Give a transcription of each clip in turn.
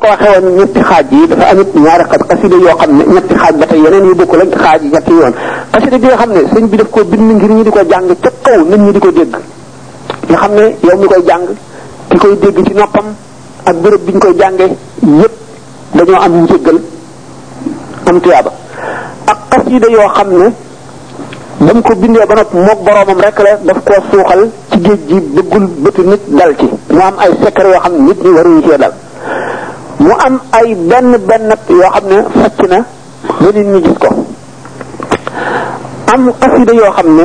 ko waxe woon ñetti xaaj yi dafa amit ñaari xaaj xasida yoo xam ne ñetti xaaj ba tey yeneen yu bokkul ak xaaj yi ñetti yoon xasida bi nga xam ne sëñ bi daf koo bind ngir ñu di ko jàng ca kaw nit ñi di ko dégg nga xam ne yow mi koy jàng ki koy dégg ci noppam ak béréb bi ñu koy jànge yépp dañoo am njëggal am tuyaaba ak xasida yoo xam ne ba mu ko bindee ba nag moog boroomam rek la daf koo suuxal ci géej gi bëggul bëti nit dal ci mu am ay secret yoo xam ne nit ñi waruñu cee dal mu am ay benn benn yoo xam ne facc na ba nit ñi gis ko am xasida yoo xam ne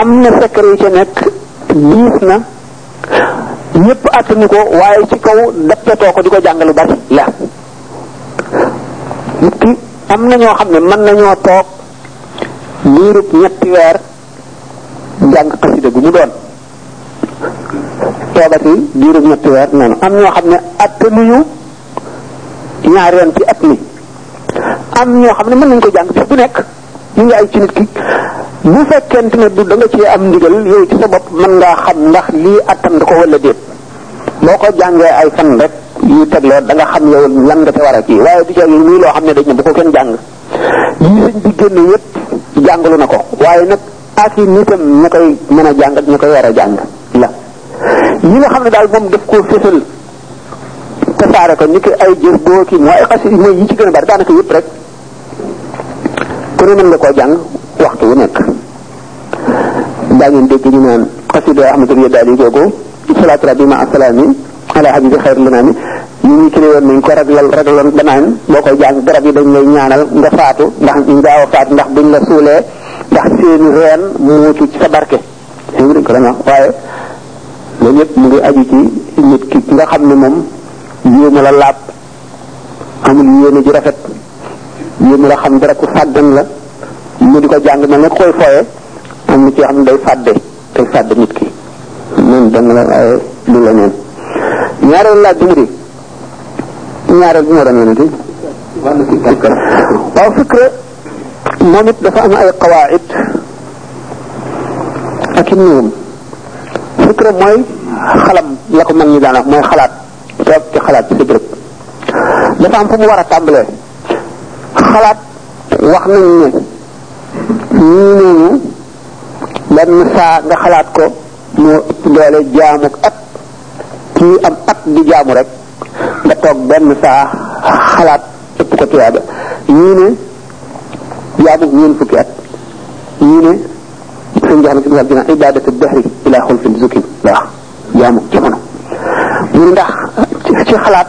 am na secret yu ca nekk diis na ñëpp attanu ko waaye ci kaw dappetoo ko di ko jàng lu bari la nit ki am na ñoo xam ne mën nañoo toog liirub ñetti weer jàng xasida gu mu doon toogati diirub ñetti weer noonu am ñoo xam ne attanuñu ñaari yoon ci at mi am ñoo xam ne mën nañ ko jàng bis bu nekk li nga ay ci nit ki bu fekkente ne du da nga cee am ndigal yow ci sa bopp mën ngaa xam ndax lii attan ko wala déet boo ko jàngee ay fan rek yu tegloo da nga xam yow lan nga te war a kii waaye du jàng muy loo xam ne dañ ne bu ko kenn jàng lii sëñ bi génne yëpp jàngalu na ko waaye nag ak yi nitam ña koy mën a jàng ak ña koy war a jàng la yi nga xam ne daal moom daf koo fésal tasaare ko ni ki ay jër boo kii mooy xas mooy yi ci gën a bari daanaka yëpp rek ku ne mën nga koo jàng waxtu wu nekk daa ngeen dégg ñu naan xasida ahmadul yadaali googu salaatu rabbi ma asalaami ala habibi xayr lanaami ñu ñu ci woon nañ ko raglal ragloon banaan boo koy jàng garab yi dañ lay ñaanal nga faatu ndax ñu gaaw a faatu ndax buñ la suulee ndax seeni reen muutu ci sa barke ñu dañ ko dana waaye loolu yëpp mu ngi aju ci nit ki nga xam ne moom yéemu la laab amul yéene ju rafet yéene la xam dara ku sàggan la mu di ko jàng mel ne koy fooye am na ci yoo xam ne day fàdde day fàdde nit ki noonu dana la waaye lu la neen ñaareel laaj bi mu di ñaareel bi moo doon yonente waaw fikra moom it dafa am ay qawaid ak i niwum fikra mooy xalam la ko mag ñi daan wax mooy xalaat toog ci xalaat ci sa béréb dafa am fu mu war a tàmbalee xalaat wax nañ ne ñii noonu benn saa nga xalaat ko moo ëpp doole jaamu at kii am at di jaamu rek nga toog benn saa xalaat ëpp ko tuyaaba ñii ne jaamu ñeen fukki at ñii ne sëñ bi xam ne si ibadatu dahri ila xulfin zukin la wax jaamu jamono mu ne ndax ci xalaat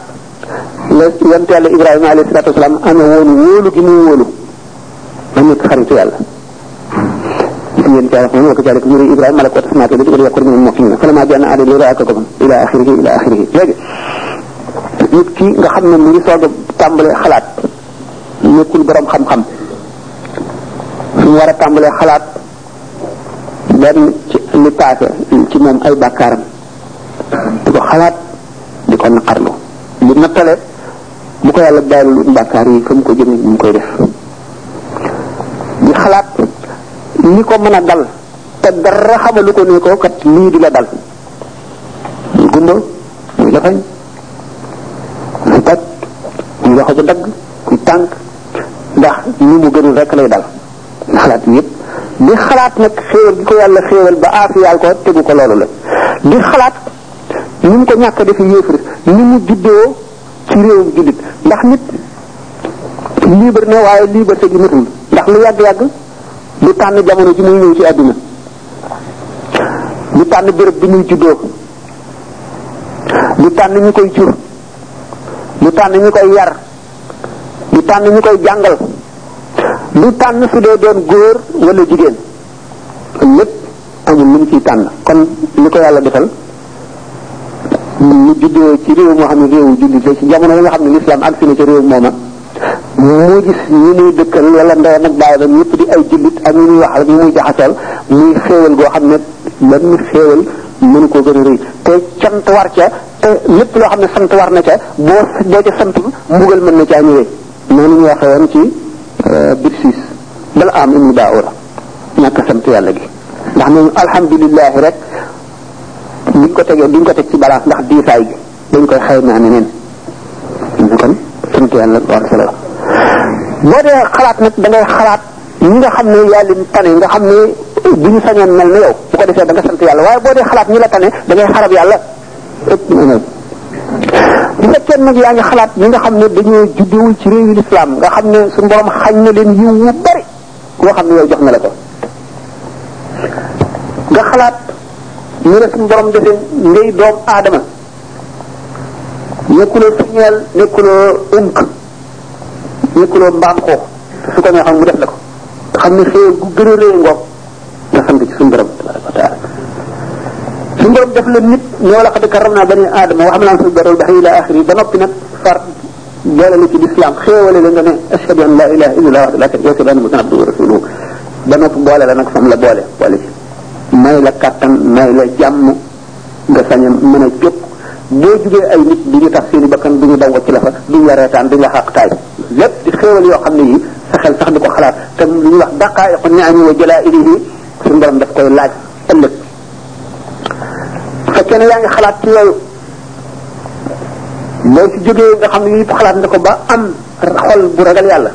la yonent yàlla Ibrahima alayhi salaatu wasalaam amee woon wóolu gi muy wóolu ba nekk xaritu yàlla ngeen jaay wax wa kadalika nuri Ibrahima malakuuta samaawaati wal ardi wa liyakuna minal muuqiniin falammaa jaa'anii alayhi al-hudaa akbarahum ila axirihi ila axirihi léegi nit ki nga xam ne mu ngi soog a tàmbalee xalaat nekkul borom xam-xam fi mu war a tàmbalee xalaat lenn ci li paase ci moom ay bàkkaaram di ko xalaat di ko naqarlu li nattale bu ko yàlla bàyyilu bàkkaar yi fa mu ko jëme mu ngi koy def di xalaat li ko mën a dal te dara xamalu ko ne ko kat lii di la dal muy gumba muy lafañ muy toj muy loxo bu dagg muy tànk ndax ni mu gënul rekk lay dal xalaat bi yëpp di xalaat nag xéewal gi ko yàlla xéewal ba aafiyaal ko tegu ko loolu la di xalaat ni mu ko ñàkk defi yéefar ni mu juddoo ci réewum jullit ndax nit libre na waaye liberté gi matul ndax lu yàgg-yàgg du tànn jamono ji muy ñëw ci àdduna du tànn béréb bi muy juddoo du tànn ñu koy jur du tànn ñu koy yar ñu tànn ñu koy jàngal lu tànn su dee doon góor wala jigéen lépp amul lu mu ciy tànn kon li ko yàlla defal ñu juddoo ci réew moo xam ne réewu jullit la ci jamono yi nga xam ne lislaam ak si na ci réew mooma moo gis ñi muy dëkkal wala ndeyam ak baayam ñëpp di ay jullit ak ñu muy wax ak ñu muy jaxasal muy xéewal goo xam ne benn xéewal mënu koo gën a rëy te cant war ca te lépp loo xam ne sant war na ca boo boo ca santul mbugal mën na caa ñëwee noonu ñu waxee woon ci bir siis bala am ibnu baawura ñàkk sant yàlla gi ndax ñooñu alhamdulilahi rek buñ ko tegee duñ ko teg ci balance ndax diisaay gi dañ koy xëy naa neneen ñu kon sant yàlla war solo boo dee xalaat nag da ngay xalaat ñi nga xam ne yaa leen tane nga xam ne bu ñu sañoon mel na yow bu ko defee da nga sant yàlla waaye boo dee xalaat ñi la tane da ngay xarab yàlla ëpp na nag bu fekkee nag yaa ngi xalaat ñi nga xam ne dañoo juddewul ci réewi lislaam nga xam ne suñu borom xañ na leen yiw wu bari koo xam ne yow jox na la ko nga xalaat ñu ne suñu borom defee ngay doom aadama nekkuloo signal nekkuloo unk nekkuloo mbaam xoox su ko neexoon mu def la ko xam ne xéewal gu gën a réy ngoog nga sant ci suñu borom tabaraka wa taala suñu borom def la nit ñoo la xad karam naa bani aadama wax naa suñu borom baxi ila axiri ba noppi nag far boole la ci lislaam xéewale la nga ne ashhadu an la ilaha illallah wa la sharika lahu muhammadan abduhu wa rasuluhu ba noppi boole la nag fam la boole boole ci may la kàttan may la jàmm nga sañ a mën a jóg boo jugee ay nit du ñu tax seen i bakkan du ñu daw wacc la fa du ñu la reetaan du ñu la xaqtaay lépp di xéewal yoo xam ne yi sa xel sax di ko xalaat te lu ñuy wax daqaay ko ñaani wa jëlaa ili yi suñu borom daf koy laaj ëllëg fekkee ne yaa ngi xalaat ci yooyu boo si jógee nga xam ne yëpp xalaat na ko ba am xol bu ragal yàlla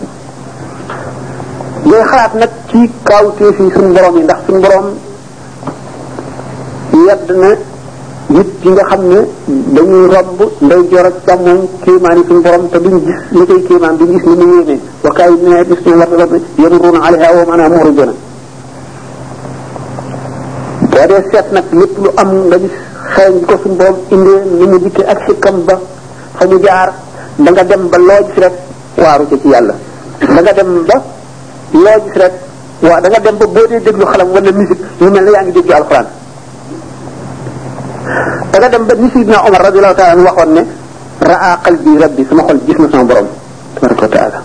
ngay xalaat nag ci kaawteef yi suñu borom yi ndax suñu borom yedd na nit yi nga xam ne dañuy romb nday joor ak càmmoñ kéemaan yi suñu borom te duñ gis li koy kéemaan duñ gis ni mu yéene wakaay yi ne gis ne war na ne yamruuna alayha wa maanaa muriduna boo dee seet nag lépp lu am nga gis xeeñ bi ko suñu borom indee ni mu dikkee ak xikkam ba fa mu jaar da nga dem ba loo gis rek waaru ci ci yàlla da nga dem ba loo gis rek waaw da nga dem ba boo dee déglu xalam wala musique ñu mel ne yaa ngi déglu alxuraan da nga dem ba ni Sidna Omar radiyallahu taala anhu waxoon ne raa qalbi rabbi sama xol gis na sama borom tabaraka wa taala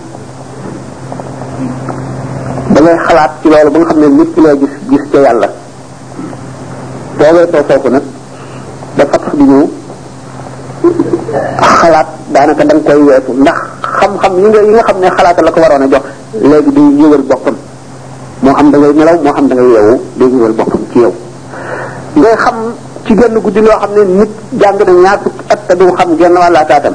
da ngay xalaat ci loolu ba nga xam ne lépp loo gis gis ca yàlla boo weesoo foofu nag ba fatx bi ñëw xalaat daanaka da nga koy weesu ndax xam-xam yi nga yi nga xam ne xalaat la ko waroon a jox léegi day ñëwal boppam moo xam da ngay nelaw moo xam da ngay yeewu day ñëwal boppam ci yow ngay xam ci genn guddi loo xam ne nit jàng na ñaar fukki at te du xam genn wàllaa taatam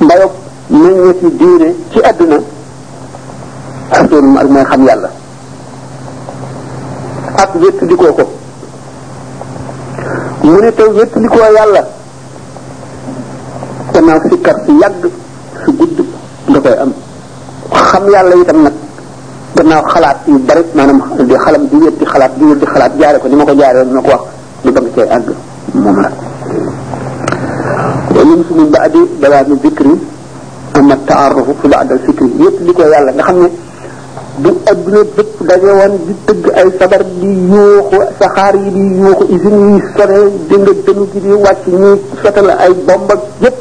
ndayob meññeeti diine ci àdduna ak doonum ak mooy xam yàlla ak wéttlikoo ko mu ne te wéttlikoo yàlla gannaaw si kar si yàgg si gudd nga koy am xam yàlla itam nag gannaaw xalaat yu bari maanaam di xalam di wér di xalaat di wér di xalaat jaare ko ni ma ko jaare woon na ko wax lu bëgg cee àgg moom la wa min min baadi dawaami zikri ama taarufu fi baada zikri yëpp li ko yàlla nga xam ne bu adduna bépp daje woon di tëgg ay sabar di yuuxu saxaar yi di yuuxu usines yi sore dënga dënu gi di wàcc ñuy sotal ay bomb ak yëpp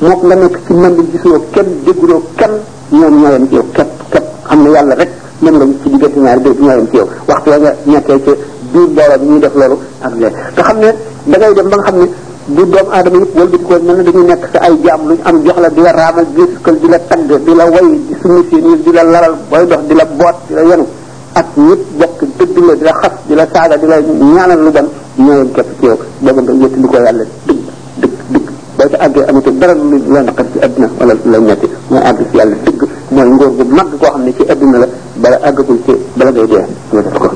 moo nga nekk ci mën di gisuloo kenn dégguloo kenn ñoom ñoo yem ci yow képp képp xam ne yàlla rek moom nga ci diggante ñaari béy ñoo yem ci yow waxtu wa nga nekkee ci biir mbooloo bi ñuy def loolu ak lee nga xam ne da ngay dem ba nga xam ne bu doomu aadama yëpp wala ko mel ne dañuy nekk sa ay jaam luñ am jox la di la raamal di la sukkal di la tagg di la way di summi seen yëf di la laral booy dox di la boot di la yenu ak ñëpp bokk dëgg la di la xas di la saaga di la ñaanal lu bon ñoo yem képp ci yow booba nga yëtt di ko yàlla dëgg dëgg dëgg boo ca àggee amatu dara lu la naqar ci adduna wala la ñetti nga àgg ci yàlla dëgg mooy ngóor gu mag koo xam ne ci adduna la bala àggagul ci bala ngay dee nga def ko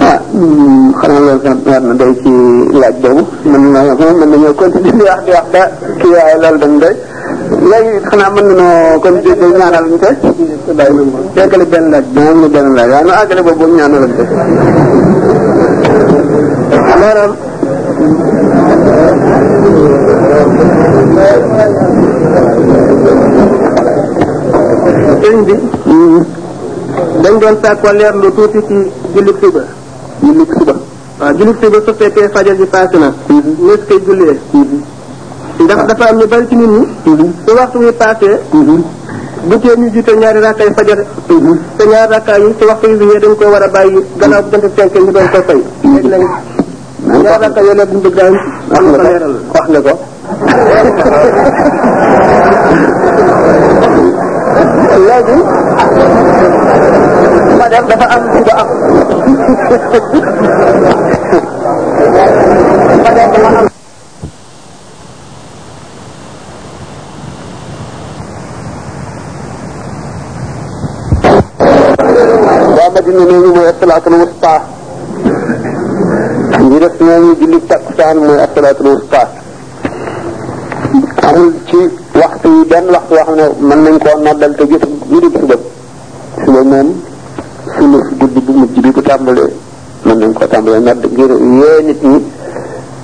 ah xanaa loolu sax war na doy ci laaj boobu mën na mën nañoo continuer di wax di wax ba kii waaye loolu dañ doy léegi xanaa mën nañoo kon di di ñaanal ñu tey. yeggale benn laaj bi moom la benn laaj waaye nu àggale boobu ñu ñaanal ñu tey. maanaam. sëriñ bi. dañ doon sàkku leer lu tuuti ci jullit suba. jullit suba. waaw jullit suba su fekkee fajar ji paase na. nees koy jullee. ndax dafa am ñu bari ci nit ñi su waxtu wi passé bu tee ñu jiite ñaari rakka yi fajar te ñaari rakka yi su waxtu wi bi dañ ko war a bàyyi gannaaw bu jant fenk ñu doon ko fay léegi nag ñaari rakka yooyu la bu ñu bëgg daal am na ko leeral wax nga ko léegi ma def dafa am ci ba am ma def dafa am waa Madina nee ñu mooy asalaatul wusta ñi def nee ñu julli takkusaan mooy asalaatul wusta amul ci waxtu yi benn waxtu yoo xam ne mën nañ koo noddal te gis lu dul suba suba moom sunu guddi bu mujj bi bu tàmbalee mën nañ ko tàmbalee nodd ngir yee nit ñi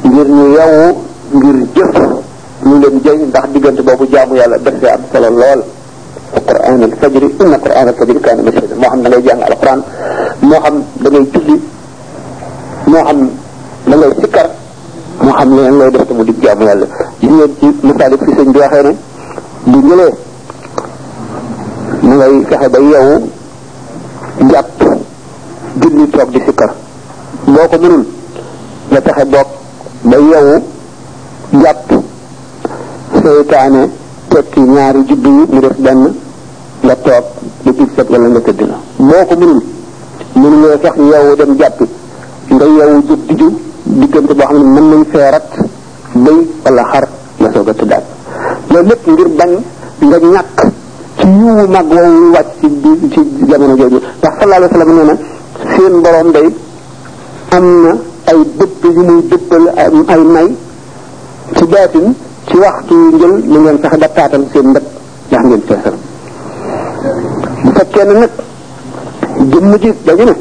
ngir ñu yewwu ngir jëf lu leen jëñ ndax diggante boobu jaamu yàlla def fee am solo lool alquran al fajri inna quran al fajri kaana mashhuuda moo xam da ngay jàng alquran moo xam da ngay julli moo xam da ngay sikkar moo xam leneen looy def te mu di jaamu yàlla gis ngeen ci misaal fi sëñ bi waxee ne bu ñëlee mu ngay fexe ba yeewu njàpp julli toog di sikkar boo ko mënul nga fexe boog ba yow jàpp seytaane tekki ñaari juddu yi mu def benn nga toog ba biir set wala nga tëdd la boo ko mënul mënuloo sax yow dem jàppi nga yow jóg di ju diggante boo xam ne mën nañ feerat béy wala xar nga soog a tëddaat loolu lépp ngir bañ nga ñàkk ci yiwu mag woowu wàcc ci biir ci jamono jooju ndax sallallahu alayhi wa sallam nee na seen borom day am na ay dëpp yu muy dëppal ay may ci baatin ci waxtu yu njël na ngeen fexe ba taatal seen ndëpp ndax ngeen feesal bu fekkee ne nag jëmm ji dañu ne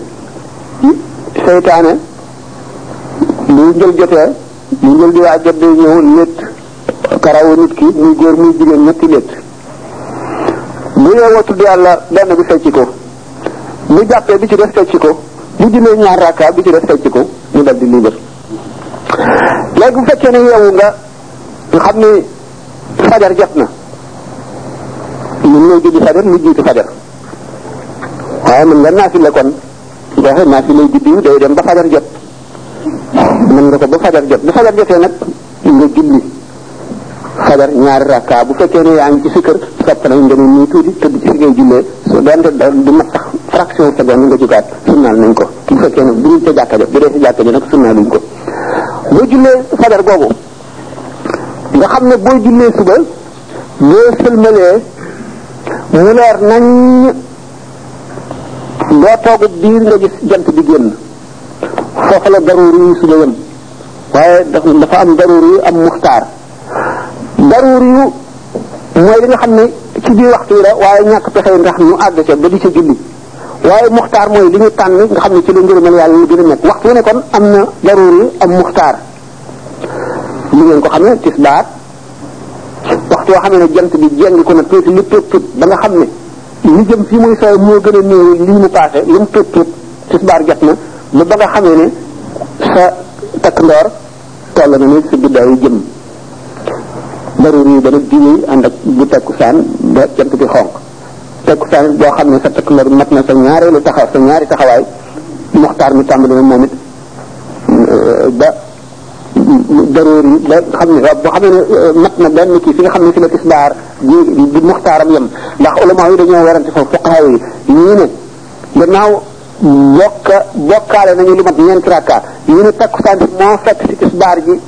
seytaane lu njël jotee mu njël di waaj jot day ñëw létt karawu nit ki muy góor muy jigéen ñetti létt bu yeewoo tudd yàlla benn bi fecci ko bu jàppee bi ci def fecci ko bu jullee ñaar rakka bi ci def fecci ko mu dal di libre léegi bu fekkee ne yeewu nga nga xam ne fajar jot na mën nga julli fajar mu jiitu fajar waaye mën nga naafile kon waxe naafile guddi yi day dem ba fajar jot mën nga ko ba fajar jot bu fajar jotee nag nga julli fajar ñaari rakka bu fekkee ne yaa ngi ci sa kër sopp nañ nga ne nii tuuti tëdd ci fi ngay jullee su doonte du mat sax fraction seconde nga jugaat sunnaal nañ ko bu fekkee ne bu ñu ca jàkka ja bu dee sa jàkka ja nag sunnaal nañ ko boo jullee fajar googu nga xam ne boo jullee suba boo sëlmalee mu leer nañ doo toogu biir nga gis jant bi génn foofu la daruuri yu si yem waaye dafa am daruuri yu am muxtaar daruuri yu mooy li nga xam ne ci biir waxtu yi la waaye ñàkk pexe ndax ñu àgg ca ba di ca julli waaye muxtaar mooy li ñu tànn nga xam ne ci la ngërëmal yàlla lu gën a nekk waxtu wu ne kon am na daruuri yu am muxtaar li ngeen ko xamee tisbaar waxtu yoo xam ne jant bi jeng ko na tuuti lu tuut tuut ba nga xam ne li jëm fii muy sooy moo gën a néew li mu paase lu mu tuut tuut tisbaar jot na lu ba nga xamee ne sa takk ndoor toll na ne sa guddaayu jëm daru rii ba nag di wéy ànd ak bu takkusaan ba jant bi xonq takkusaan boo xam ne sa takk ndoor mat na sa ñaareelu taxaw sa ñaari taxawaay moxtaar mi tàmbali na moom it ba daroor yi ba xam ne boo xam ne mat na benn kii fi nga xam ne fi la tisbaar di di muxtaaram yem ndax ulama yi dañoo werante foofu fuqaha yi ñii ne gannaaw bokka bokkaale nañu lu mat ñeenti rakka ñu ne takkusaan bi moo fekk si tisbaar ji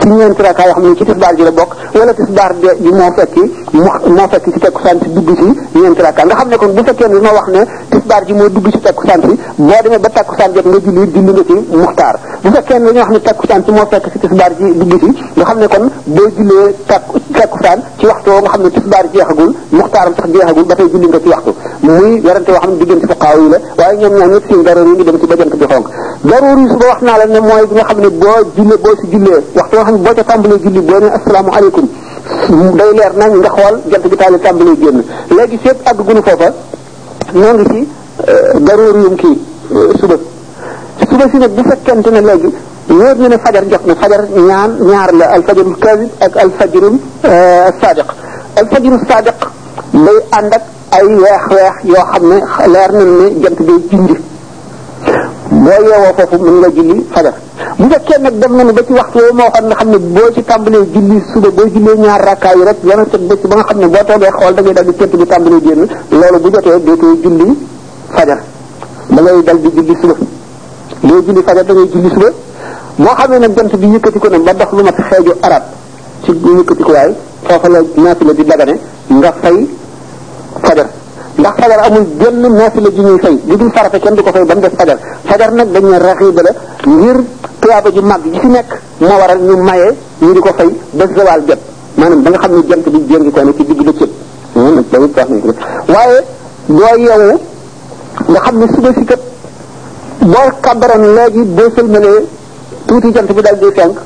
ci ñeenti rakka yoo xam ne ci tisbaar ji la bokk wala tisbaar de ji moo fekki mu moo fekki ci takkusaan si dugg si ñeenti rakka nga xam ne kon bu fekkee ne ma wax ne tisbaar ji moo dugg si takkusaan si boo demee ba takkusaan jot nga julli julli nga ci muxtaar bu fekkee ne dañoo wax ne takkusaan si moo fekk si tisbaar ji dugg si nga xam ne kon boo jullee takku takkusaan ci waxtu woo nga xam ne tisbaar jeexagul muxtaaram sax jeexagul ba tey julli nga ci waxtu muy werante woo xam ne diggante fuqaaw yi la waaye ñoom ñaar ñëpp seen daroor yi ngi dem ci ba jant bi xonk daroor yi suba wax naa la ne mooy bi nga xam ne boo jullee boo si jullee waxtu woo xam ne boo ca tàmbalee julli boo ne asalaamaaleykum day leer nañ nga xool jant bi taali tàmbalee génn léegi fépp àgg gunu foofa ñoo ngi ci daroor yum kii suba suba si nag bu fekkente ne léegi wóor na ne fajar jot na fajar ñaan ñaar la alfajarul kaasib ak alfajarul sadiq alfajarul sadiq day ànd ak ay weex weex yoo xam ne leer nañ ne jant bi junj boo yeewoo foofu mën nga julli fajar bu fekkee nag dem nañu ba ci waxtu woo moo xam ne xam ne boo ci tàmbalee julli suba boo jullee ñaar rakkaa yi rek dana set ba ci ba nga xam ne boo toogee xool da ngay dal di tëdd bi tàmbalee génn loolu bu jotee dootoo julli fajar da ngay dal di julli suba boo julli fajar da ngay julli suba boo xamee nag jant bi yëkkati ko ne ba dox lu mat xeeju arab ci yëkkatikuwaay foofa la naafila di dagane nga fay fajar ndax fajar amul benn naafila ji ñuy fay li dul farata kenn du ko fay ba mu def fajar fajar nag dañu raxiba la ngir tuyaaba ju mag ji ci nekk moo waral ñu maye ñu di ko fay ba zawal jot maanaam ba nga xam ne jant bi jéngi ko ne ci digg bëccëg moom nag loolu wax nañ ko waaye doo yeewu nga xam ne suba si kat boo kabaroon léegi boo sëlmalee tuuti jant bi dal di fenk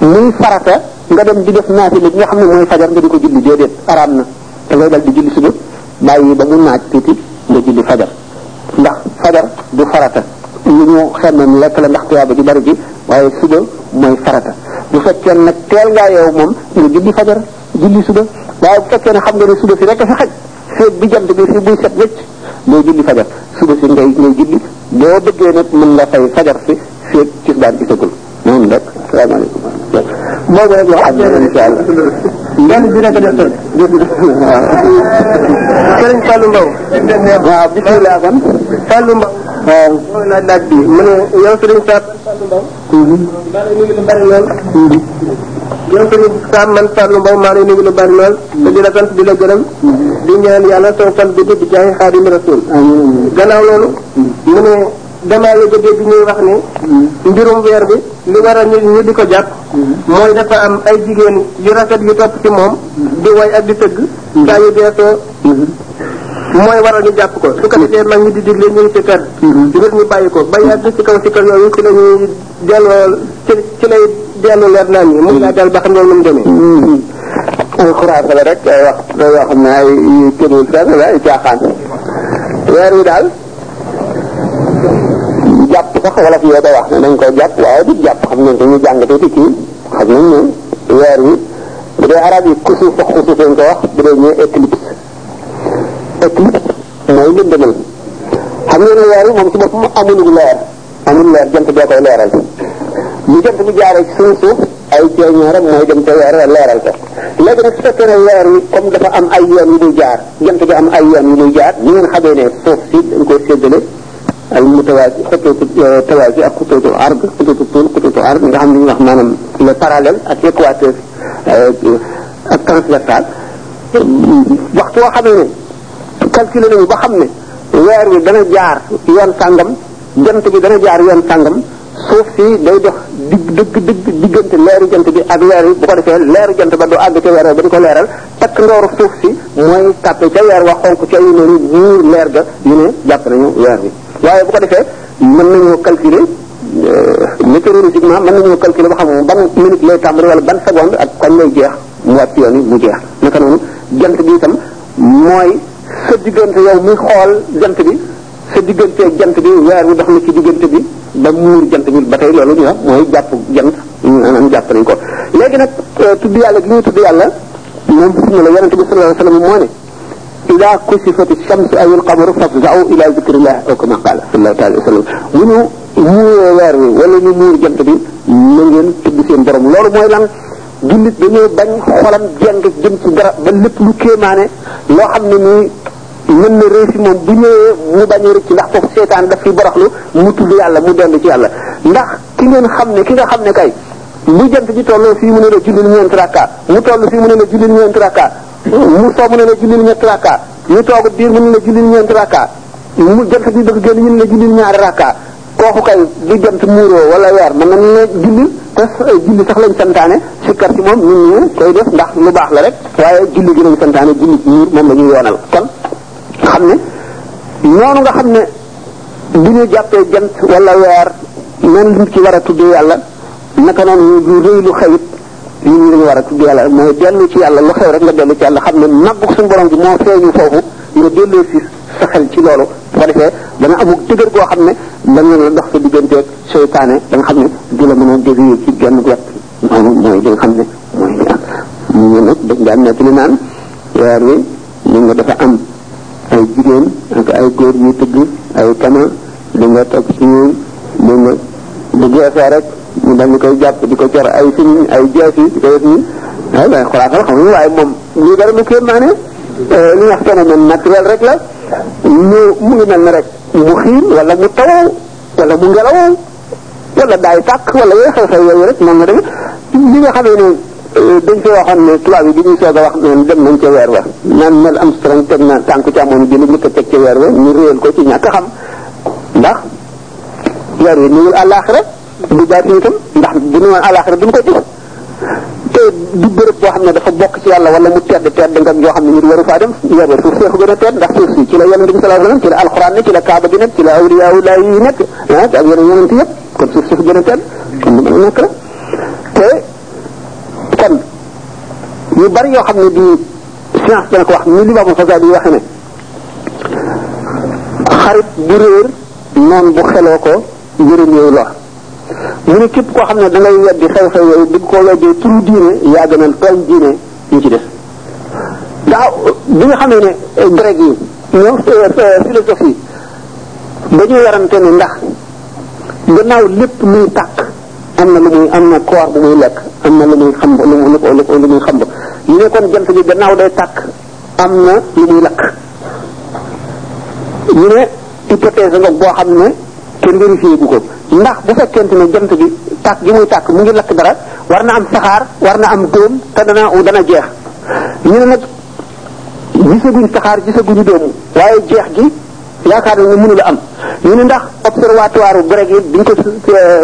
muy farata nga dem di def naafila bi nga xam ne mooy fajar nga di ko julli déedéet araam na te ngay dal di julli suba bàyyi ba mu naaj tuuti nga julli fajar ndax fajar du farata lu ñu xemmem lekk la ndax tuyaaba ji bari ji waaye suba mooy farata bu fekkee nag teel ngaa yow moom nga julli fajar julli suba waaye bu fekkee ne xam nga ne suba si rek a fi xaj feeg bi jant bi fi buy set wécc doo julli fajar suba si ngay ngay julli boo bëggee nag mën nga fay fajar si feeg ci daan gisagul moom nag salaamaaleykum boobu rek loo xam ne incha allah benn bi rek def tënk waaw sëriñ Fallou Mbow waaw bisimilah kon Fallou Mbow waaw laaj laaj bi mu ne yow sëriñ Fallou Mbow yow tamit sa man Fallou Mbow maa ngi nuyu lu bari lool te di la sant di la gërëm di ñaan yàlla taw fan bi di jaay xaadim rasul gannaaw loolu mu ne damaa la jógee bi ñuy wax ni mbirum weer bi li war a ñu ñu di ko jàpp mooy dafa am ay jigéen yu rafet yu topp ci moom di way ak di tëgg saa yu beesoo mooy waral ñu jàpp ko su ko defee mag ñi di digle ñuy ci kër ngir ñu bàyyi ko ba yàgg ci kaw ci kër yooyu ci la ñuy delloo ci ci lay dellu leer naan yi mun naa dal ba xam ne nu mu demee ay xuraas la rek ay wax day yoo xam ne ay kenul sax la ay caaxaan weer wi daal jàpp sax wala fi yoo day wax ne nañ ko jàpp waaye du jàpp xam nañ ko ñu jàng tuuti kii xam nañ ne weer wi bu dee arab yi kusuuf ak xusuuf lañ ko wax bu dee ñee éclipse éclipse mooy lëndëmal xam ngeen ne weer yi moom ci boppam amul leer amul leer jant bee koy leeral lu jant bi jaaree ci suñu suuf ay ceeñeeram mooy dem ca weer wa leeral ko léegi nag su fekkee ne weer wi comme dafa am ay yoon yu muy jaar jant bi am ay yoon yu muy jaar ni ngeen xamee ne suuf si dañ koy séddale al mutawaasi xutuutu tawaasi ak xutuutu ard xutuutu tuul xutuutu ard nga xam ne ñu wax maanaam le parallèle ak l'équateur ak transversal waxtu woo xamee ne calculé nañu ba xam ne weer wi dana jaar yoon sàngam jant bi dana jaar yoon sàngam suuf si day dox digg dëgg dëgg diggante leeru jant bi ak weer wi bu ko defee leeru jant ba du àgg ca weer wi ba di ko leeral takk ndooru suuf si mooy tàppe ca weer wa xonk ca yu noonu buur leer ga ñu ne jàpp nañu weer bi waaye bu ko defee mën nañoo calculer météorologiquement mën nañoo calculer ba xam ban minute lay tàmbali wala ban seconde ak kon lay jeex mu wàcc yoon yi mu jeex naka noonu jant bi itam mooy sa diggante yow muy xool jant bi sa diggante jant bi weer wi dox na ci diggante bi ba muur jant bi ba tey loolu ñu wax mooy jàpp jant maanaam jàpp nañ ko léegi nag tudd yàlla gi ñuy tudd yàlla moom sunna la yonente bi sallallahu alayhi wa sallam moo ne ida kusifat shamsu aw alqamaru fafzau ila zikrillah aw kama qala sallallahu alayhi wa sallam bu ñu muuree weer wi wala ñu muur jant bi na ngeen tudd seen borom loolu mooy lan jullit dañoo bañ xolam jeng jëm ci dara ba lépp lu kéemaane loo xam ne nii mën na réussir moom bu ñëwee mu bañ a rëcc ndax foofu seetaan daf fi boroxlu mu tudd yàlla mu dellu ci yàlla ndax ki ngeen xam ne ki nga xam ne kay bu jant bi tolloo fii mu ne la jullil ñeenti rakka mu toll fii mu ne la jullil ñeenti rakka mu soo mu ne la jullil ñeenti rakka ñu toog biir mu ne la jullil ñeenti rakka mu jant bi bëgg génn ñu ne la jullil ñaari rakka kooku kay lu jant muuroo wala weer mën nañu ne julli te julli sax lañ santaane sikkar si moom ñun ñu koy def ndax lu baax la rek waaye julli gi lañ santaane julli ci muur moom la ñu yoonal kon nga xam ne noonu nga xam ne bu ñu jàppee jant wala weer nan lu ci war a tudd yàlla naka noonu lu rëy lu xewit yi ñu lañu war a tudd yàlla mooy dellu ci yàlla lu xew rek nga dellu ci yàlla xam ne màggu suñu borom bi moo feeñu foofu nga delloo si sa xel ci loolu bu ko defee dana amul dëgër goo xam ne da nga la dox sa digganteeg seytaane da nga xam ne du la mën a dévier ci genn wet noonu mooy li nga xam ne mooy li am ñu ngi nag dañ daan nekk li naan weer wi li nga dafa am ay jigéen ak ay góor yu tëgg ay kama li nga toog ci ñoom li nga bu geesee rek ñu dañ koy jàpp di ko cor ay siniñ ay jees yi di ko def nii waaye waaye xolaatal xam nga waaye moom lii dara lu kéem maa ne li ñuy wax phénomène naturel rek la ñu mu ngi mel ne rek mu xiin wala mu tawaw wala mu ngelawaw wala daay tàkk wala yooyu xew-xew yooyu rek noonu la demee li nga xamee ne dañ fi waxoon ne tubaab yi bi ñuy soog a wax naan dem nañ ca weer wa naan mel am strang teg na tànku càmmoñ bi la njëkk a teg ca weer wa ñu réyal ko ci ñàkk xam ndax weer wi ñëwul àllaaxira du baati itam ndax bu ñu woon àllaaxira duñ ko gis te di béréb boo xam ne dafa bokk ci yàlla wala mu tedd tedd ngam yoo xam ne nit waru faa dem yooyu suuf see ko gën a tedd ndax suuf si ci la yonent bi sallallahu alayhi wasallam ci la alxuraan ne ci la kaaba gi nekk ci la awliya awliya yi nekk ah ak yeneen yonent yëpp kon suuf si ko gën a tedd kon lu mën a nekk la te kon yu bari yoo xam ne di science dana ko wax ni li baamu fasaa bi waxe ne xarit bu réer noonu bu xeloo ko njëriñ yooyu lor mu ne képp koo xam ne da ngay weddi xew-xew yooyu di ko weddee turu diine yaa gën a tooñ diine ñu ci def ndax bi nga xamee ne grec yi ñoom philosophie yi dañuy warante ne ndax gannaaw lépp luy tàkk am na lu muy am na koor bu muy lekk am na lu muy xam lu mu lu muy xam ñu ne kon jant bi gannaaw day tàkk am na lu muy lakk ñu ne hypothèse nga boo xam ne kenn vérifié bu ko ndax bu fekkente ne jant bi tàkk gi muy tàkk mu ngi lakk dara war na am saxaar war na am dóom te dana dana jeex ñu ne nag gisaguñ saxaar gisaguñu dóom waaye jeex gi yaakaar nañu mënul a am ñu ne ndax observatoire bu grec yi biñ ko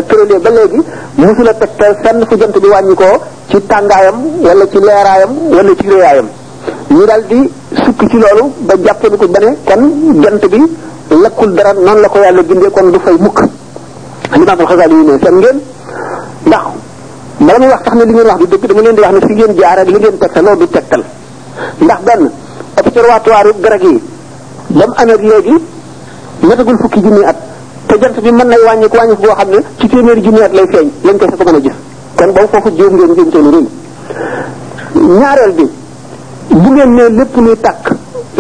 tëralee ba léegi mësul a tegtal fenn fu jant bi wàññi ko ci tàngaayam wala ci leeraayam wala ci réyaayam ñu daal di sukk ci loolu ba jàppandi ko ba ne kon jant bi lakkul dara noonu la ko yàlla bindee kon du fay mukk limaamul xasaali yi ne seen ngeen ndax bala muy wax tax ne li ngeen wax du dëgg dama leen di wax ne fi ngeen jaar ak li ngeen tegtal loolu du tegtal ndax benn observatoire yu garag yi ba mu amee léegi matagul fukki junni at te jant bi mën nay wàññi ko wàññi ko boo xam ne ci téeméeri junni at lay feeñ lañ ko sa ko mën a gis kon boobu foofu jéem ngeen njënte lu rëy ñaareel bi bu ngeen ne lépp luy tàkk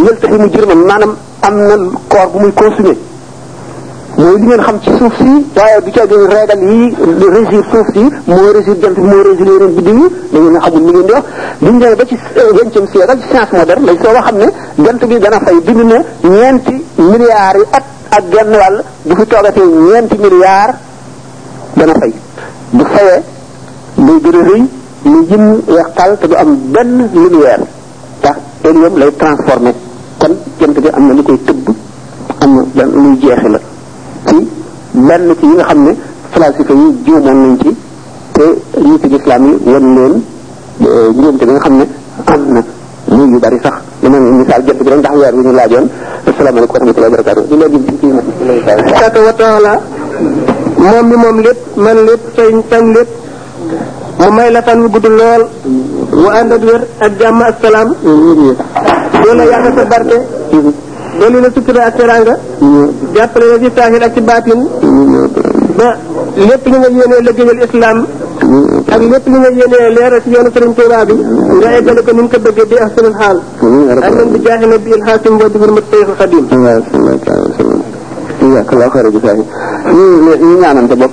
yël taxi mu jërman maanaam am na koor bu muy consommer mooy li ngeen xam ci suuf si waaye du ca gën régal yi régir suuf si mooy régir jant bi mooy régir yeneen biddiw yi da ngeen a xamul ni ngeen di wax biñu demee ba ci vingtième siècle ci science moderne lañ soo xam ne jant bi dana fay dund na ñeenti milliards yi at ak genn wàll bu fi toogatee ñeenti milliards dana fay bu fayee day gën a rëy lu jëm weex taal te du am benn lumière ndax hélium lay transformé kon jant bi am na lu koy tëbb am na benn luy jeexi la ci benn ci yi nga xam ne falasifa yi juumoon nañ ci te nit yi islam yi won leen njuumte bi nga xam ne am na muy yu bari sax li ma misaal jot bi dañ tax weer bi ñu laajoon asalaamaaleykum wa rahmatullahi wa barakatu di léegi ci saka wa taala moom mi moom lépp man lépp sañ sañ lépp mu may la fan wu gudd lool wa ànd ak wér ak jàmm ak salaam loolu la yàgg sa barke dolli la sutura ak teraanga jàppale la ci saahir ak ci baatin ba lépp li nga yéenee liggéeyal islam ak lépp li nga yéenee leeral ci yoonu Sëriñ Tuubaa bi nga eggale ko ni mu ko bëggee bi ahsanul xaal ak man bi jaaxi na bi ilxaasim wa difur mat tayxul xadim jazakallahu xayran ñu ñaanante bopp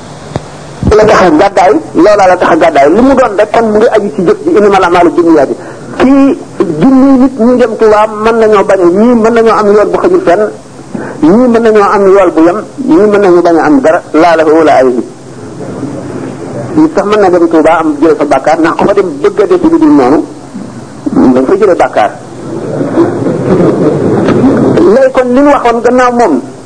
la tax a gàddaay loola la tax a gàddaay li mu doon rek kon mu ngi aju ci jëf ji innamal a'maalu binniyaat bi ci junni nit ñi dem Tuubaa mën nañoo bañ a ñii mën nañoo am yool bu xajul fenn ñii mën nañoo am yool bu yem ñii mën nañu bañ a am dara laa la wala ay bi ñi sax mën na dem Tuubaa am jële fa bàkkaar ndax ko fa dem bëgg a def lu dul noonu dañ fa jële bàkkaar léegi kon li ñu waxoon gannaaw moom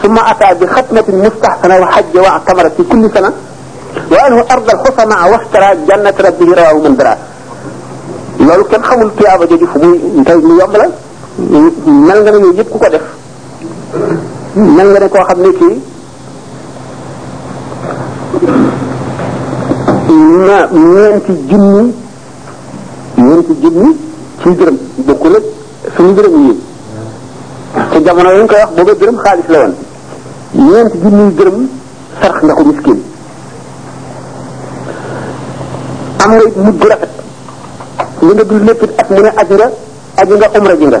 summa ata bi xatmatin mustahsana wa hajja wa atamara fi kulli sana wa anhu arda alxusama washtara jannat rabbihi rawahu man dara loolu kenn xamul tuyaaba jooju fu muy tey lu yomb la mel nga ne yooyu yëpp ku ko def mel nga ne koo xam ne kii na ñeenti junni ñeenti junni ci dërëm bokkul ak suñu dërëm yi te jamono yi ñu koy wax booba dërëm xaalis la woon ñeent junniy dërëm sarax nga ko miskin am nga it mujj gu rafet li nga dul lépp it at mu ne aj nga aji nga umra ji nga